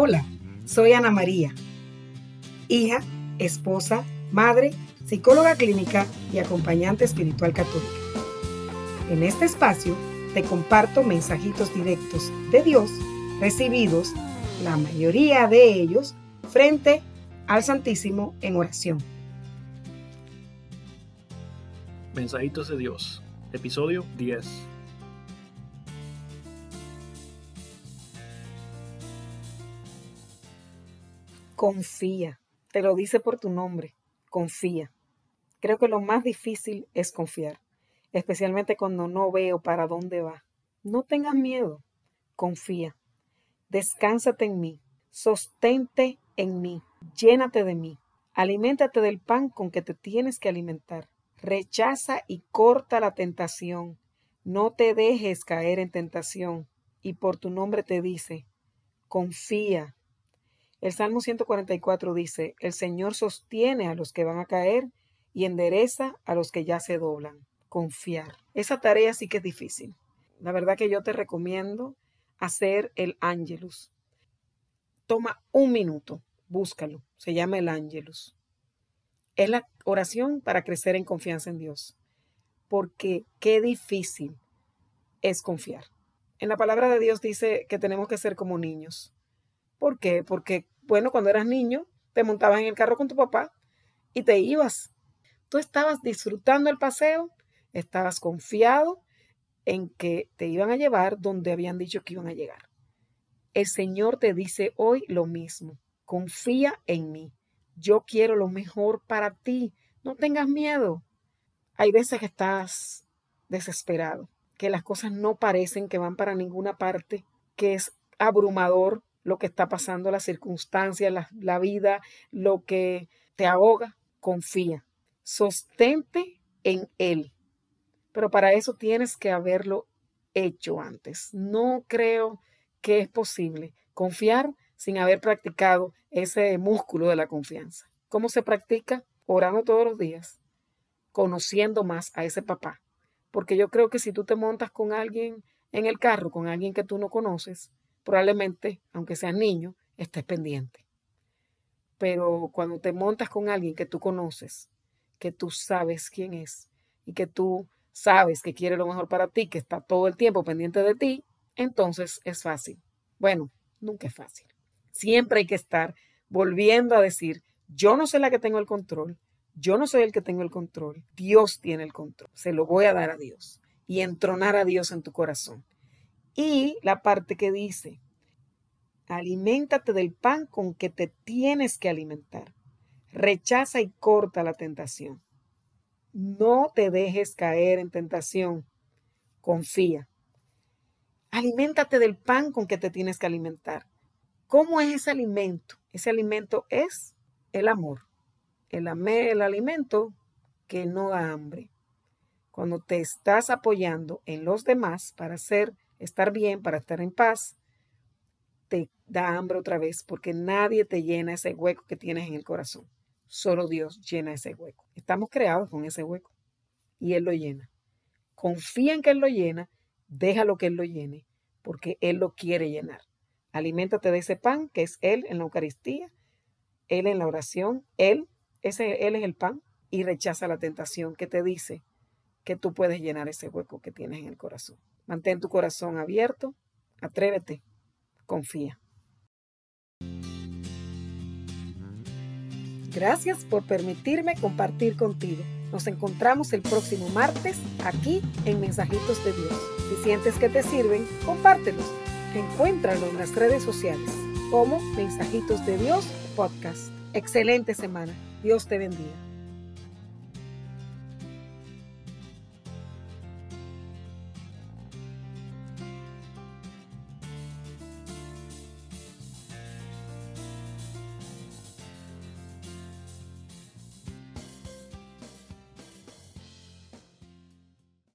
Hola, soy Ana María, hija, esposa, madre, psicóloga clínica y acompañante espiritual católica. En este espacio te comparto mensajitos directos de Dios recibidos, la mayoría de ellos, frente al Santísimo en oración. Mensajitos de Dios, episodio 10. Confía, te lo dice por tu nombre, confía. Creo que lo más difícil es confiar, especialmente cuando no veo para dónde va. No tengas miedo, confía. Descánsate en mí, sostente en mí, llénate de mí, aliméntate del pan con que te tienes que alimentar. Rechaza y corta la tentación. No te dejes caer en tentación. Y por tu nombre te dice, confía. El Salmo 144 dice, el Señor sostiene a los que van a caer y endereza a los que ya se doblan. Confiar. Esa tarea sí que es difícil. La verdad que yo te recomiendo hacer el Ángelus. Toma un minuto, búscalo. Se llama el Ángelus. Es la oración para crecer en confianza en Dios. Porque qué difícil es confiar. En la palabra de Dios dice que tenemos que ser como niños. ¿Por qué? Porque, bueno, cuando eras niño, te montabas en el carro con tu papá y te ibas. Tú estabas disfrutando el paseo, estabas confiado en que te iban a llevar donde habían dicho que iban a llegar. El Señor te dice hoy lo mismo. Confía en mí. Yo quiero lo mejor para ti. No tengas miedo. Hay veces que estás desesperado, que las cosas no parecen que van para ninguna parte, que es abrumador lo que está pasando, las circunstancias, la, la vida, lo que te ahoga. Confía. Sostente en Él. Pero para eso tienes que haberlo hecho antes. No creo que es posible confiar sin haber practicado ese músculo de la confianza. ¿Cómo se practica? Orando todos los días, conociendo más a ese papá. Porque yo creo que si tú te montas con alguien en el carro, con alguien que tú no conoces, probablemente, aunque seas niño, estés pendiente. Pero cuando te montas con alguien que tú conoces, que tú sabes quién es y que tú sabes que quiere lo mejor para ti, que está todo el tiempo pendiente de ti, entonces es fácil. Bueno, nunca es fácil. Siempre hay que estar volviendo a decir, yo no soy la que tengo el control, yo no soy el que tengo el control, Dios tiene el control, se lo voy a dar a Dios y entronar a Dios en tu corazón. Y la parte que dice, aliméntate del pan con que te tienes que alimentar. Rechaza y corta la tentación. No te dejes caer en tentación. Confía. Aliméntate del pan con que te tienes que alimentar. ¿Cómo es ese alimento? Ese alimento es el amor. El, el alimento que no da hambre. Cuando te estás apoyando en los demás para hacer, estar bien, para estar en paz, te da hambre otra vez porque nadie te llena ese hueco que tienes en el corazón. Solo Dios llena ese hueco. Estamos creados con ese hueco y Él lo llena. Confía en que Él lo llena, déjalo que Él lo llene, porque Él lo quiere llenar. Aliméntate de ese pan que es Él en la Eucaristía, Él en la oración, Él, ese, Él es el pan y rechaza la tentación que te dice que tú puedes llenar ese hueco que tienes en el corazón. Mantén tu corazón abierto, atrévete, confía. Gracias por permitirme compartir contigo. Nos encontramos el próximo martes aquí en Mensajitos de Dios. Si sientes que te sirven, compártelos Encuéntralo en las redes sociales como Mensajitos de Dios Podcast. Excelente semana. Dios te bendiga.